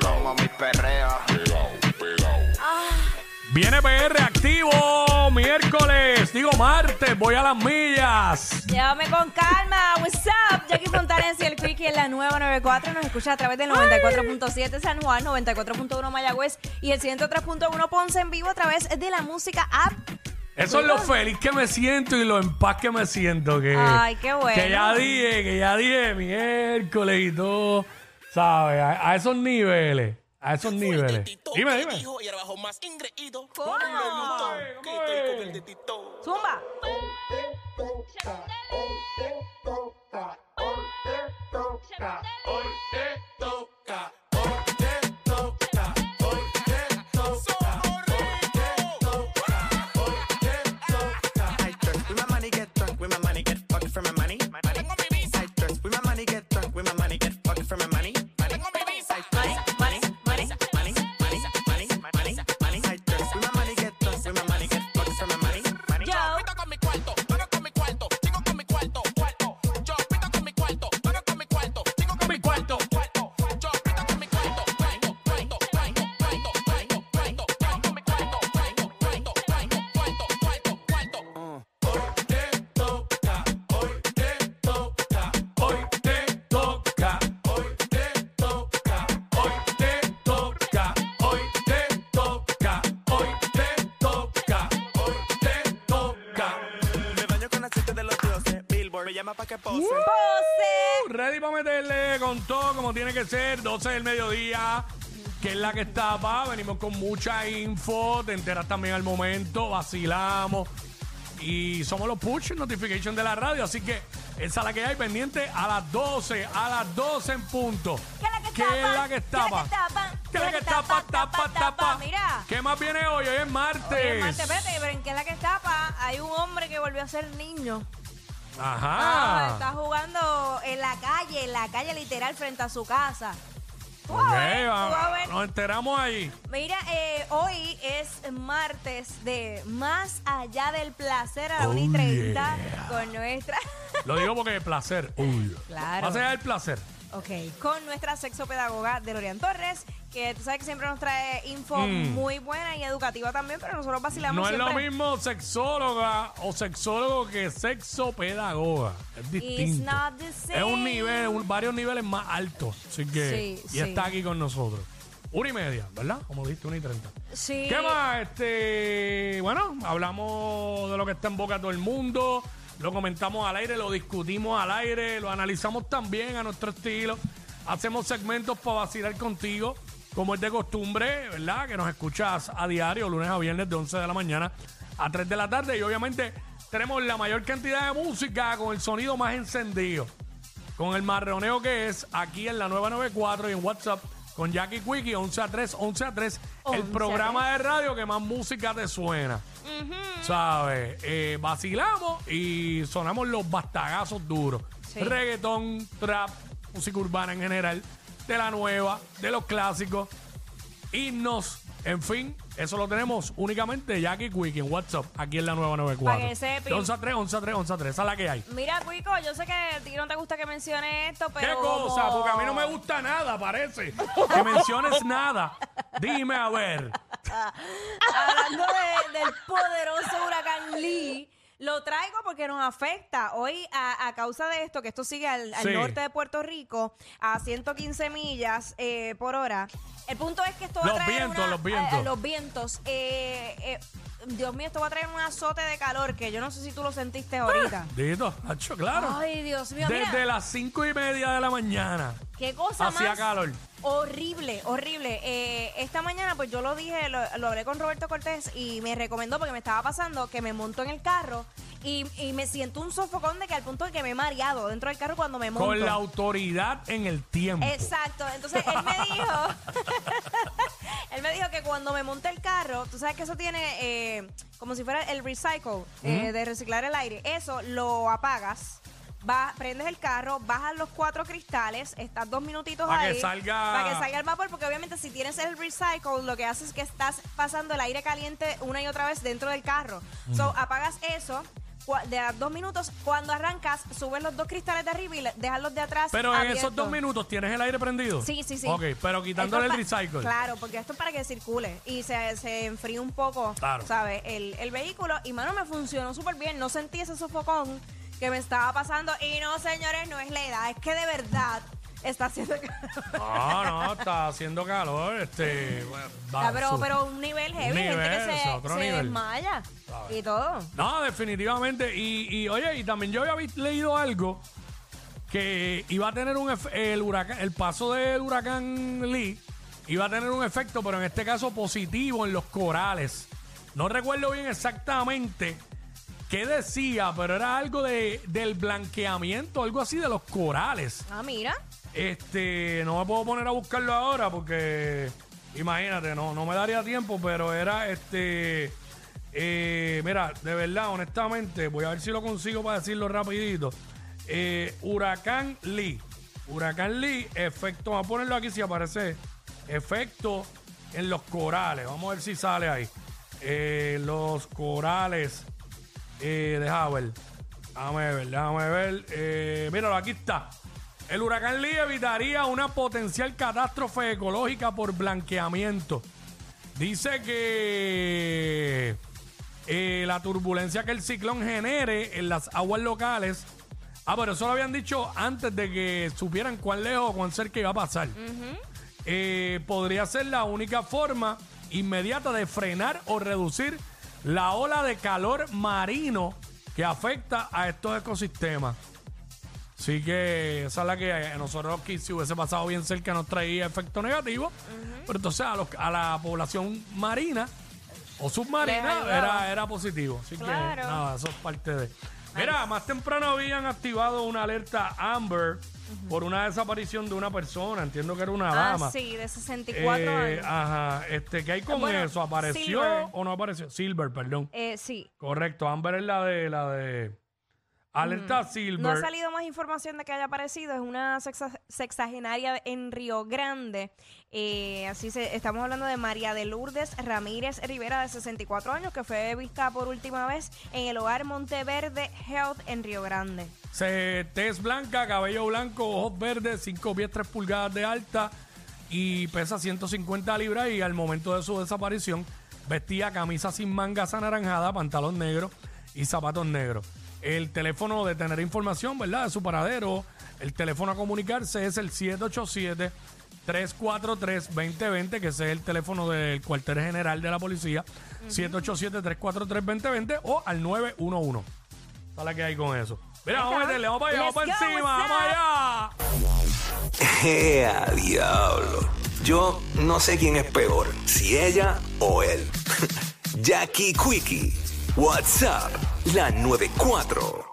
como mi perreo. Viene PR activo miércoles, digo martes, voy a las millas. Llévame con calma. What's up? Jackie Fontanes y el Quickie en la nueva 94. Nos escucha a través del 94.7 San Juan, 94.1 Mayagüez y el 103.1 Ponce en vivo a través de la música app. Eso es lo feliz que me siento y lo en paz que me siento. Que, Ay, qué bueno. Que ya dije, que ya dije miércoles y todo, ¿sabes? A, a esos niveles, a esos niveles. Dime, dime. Y ahora bajo más ingreído. ¿Cómo? Que estoy con el dedito. Zumba. I llama pa' que pose. Pose. Ready para meterle con todo como tiene que ser, 12 del mediodía, que es la que está pa. Venimos con mucha info, te enteras también al momento, vacilamos. Y somos los push notification de la radio, así que esa es la que hay pendiente a las 12, a las 12 en punto. ¿Qué es la que ¿Qué tapa? es la que ¿Qué es la que tapa? ¿Qué es la que tapa, tapa, tapa? Mira. ¿Qué más viene hoy? Hoy es martes. Espérate, pero en qué es la que tapa, hay un hombre que volvió a ser niño. Ah, Ajá. está jugando en la calle, en la calle literal frente a su casa. Tú Ok, vas a ver, tú va- vas a ver. nos enteramos ahí. Mira, eh, hoy es martes de Más Allá del Placer a la Oh, 1 y 30 yeah. con nuestra. Lo digo porque es placer. Uy. Claro. Más allá del placer. Ok, con nuestra sexopedagoga Delorian Torres, que tú sabes que siempre nos trae info Mm. muy buena y educativa también, pero nosotros vacilamos No es lo siempre. mismo sexóloga o sexólogo que sexopedagoga. Es distinto. not the same. Es un nivel, un- varios niveles más altos. Así que, Sí, y sí. está aquí con nosotros. Una y media, ¿verdad? Como dijiste, una y treinta. Sí. ¿Qué más? Este, bueno, hablamos de lo que está en boca de todo el mundo, lo comentamos al aire, lo discutimos al aire, lo analizamos también a nuestro estilo. Hacemos segmentos para vacilar contigo, como es de costumbre, ¿verdad? Que nos escuchas a diario, lunes a viernes de 11 de la mañana a 3 de la tarde. Y obviamente tenemos la mayor cantidad de música con el sonido más encendido con el marroneo que es aquí en la 994 y en WhatsApp con Jackie Quickie 11 a 3, 11 a 3, 11 el a programa de radio que más música te suena. ¿Sabes? Eh, vacilamos y sonamos los bastagazos duros. Sí. Reggaetón, trap, música urbana en general, de la nueva, de los clásicos, himnos, en fin, eso lo tenemos únicamente Jackie Quickie en WhatsApp, aquí en la nueva 94. Pa' que sepi. De 11 a 3, 11 a 3, 11 a 3, esa es la que hay. Mira, Cuico, yo sé que a ti no te gusta que mencione esto, pero. ¿Qué cosa? Porque a mí no me gusta nada, parece. Que menciones nada. Dime a ver. Hablando de- del poderoso huracán Lee, lo traigo porque nos afecta. Hoy, a, a causa de esto, que esto sigue al, al Sí. norte de Puerto Rico, a 115 millas eh, por hora. El punto es que esto va Los a traer. vientos, una- los vientos. eh, los vientos. Eh, eh, Dios mío, esto va a traer un azote de calor que yo no sé si tú lo sentiste ahorita. Dito, hacho, claro. Ay, Dios mío, mira. Desde las cinco y media de la mañana. Qué cosa Hacía más calor. horrible, horrible. Eh, esta mañana, pues yo lo dije, lo, lo hablé con Roberto Cortés y me recomendó porque me estaba pasando que me monto en el carro y, y me siento un sofocón de que al punto de que me he mareado dentro del carro cuando me monto. Con la autoridad en el tiempo. Exacto. Entonces él me dijo, él me dijo que cuando me monte el carro, tú sabes que eso tiene eh, como si fuera el recycle eh, de reciclar el aire. Eso lo apagas. Va, prendes el carro, bajas los cuatro cristales, estás dos minutitos Pa' que ahí. salga- Para que salga el vapor, porque obviamente si tienes el recycle, lo que haces es que estás pasando el aire caliente una y otra vez dentro del carro. So, apagas eso, de a dos minutos. Cuando arrancas, subes los dos cristales de arriba y dejas los de atrás. Pero en esos dos minutos tienes el aire prendido. Sí, sí, sí. Ok, pero quitándole el recycle. Claro, porque esto es para que circule y se, se enfríe un poco, Claro. ¿sabes? El, el vehículo. Y, mano, me funcionó súper bien. No sentí ese sofocón que me estaba pasando. Y no, señores, no es la edad. Es que de verdad está haciendo... No, no, está haciendo calor. Este, bueno, Ah, pero, su- pero un nivel heavy, nivel, gente que es se, otro se nivel. desmaya y todo. No, definitivamente. Y, y, oye, y también yo había vi- leído algo que iba a tener un efe- el huracán, el paso del huracán Lee iba a tener un efecto, pero en este caso positivo en los corales. No recuerdo bien exactamente qué decía, pero era algo de, del blanqueamiento, algo así de los corales. Ah, mira. Este, no me puedo poner a buscarlo ahora porque imagínate, no, no me daría tiempo, pero era este, eh, mira, de verdad, honestamente, voy a ver si lo consigo para decirlo rapidito. Eh, Huracán Lee, Huracán Lee, efecto, vamos a ponerlo aquí si aparece, efecto en los corales, vamos a ver si sale ahí. Eh, los corales, eh, deja ver. Déjame ver, déjame ver. Eh, míralo, aquí está. El huracán Lee evitaría una potencial catástrofe ecológica por blanqueamiento. Dice que eh, la turbulencia que el ciclón genere en las aguas locales. Ah, pero eso lo habían dicho antes de que supieran cuán lejos o cuán cerca iba a pasar. Eh, podría ser la única forma inmediata de frenar o reducir la ola de calor marino que afecta a estos ecosistemas. Así que esa es la que a nosotros aquí si hubiese pasado bien cerca nos traía efecto negativo. Pero entonces a, los- a la población marina o submarina era, era positivo. Así Claro. que nada, eso es parte de... Mira, más temprano habían activado una alerta Amber por una desaparición de una persona. Entiendo que era una dama. Ah, sí, de 64 Eh, años. Ajá, este, ¿qué hay con Bueno, eso? ¿Apareció Silver. o no apareció? Silver, perdón. Eh, sí. Correcto, Amber es la de la de Alerta Silver. No ha salido más información de que haya aparecido. Es una sexa- sexagenaria en Río Grande. Eh, así se, estamos hablando de María de Lourdes Ramírez Rivera, de 64 años, que fue vista por última vez en el hogar Monteverde Health en Río Grande. Se, tez blanca, cabello blanco, ojos verdes, 5 pies 3 pulgadas de alta y pesa 150 libras y al momento de su desaparición vestía camisa sin mangas anaranjada, pantalón negro y zapatos negros. El teléfono de tener información, ¿verdad? De su paradero, el teléfono a comunicarse es el 787 343-2020, que ese es el teléfono del cuartel general de la policía, 787-343-2020 o al 911. Sale que hay con eso. Mira, vamos a meterle, vamos para allá, vamos para encima, what's vamos allá. ¡Ea, diablo! Yo no sé quién es peor, si ella o él. Jackie Quickie, WhatsApp, la 94.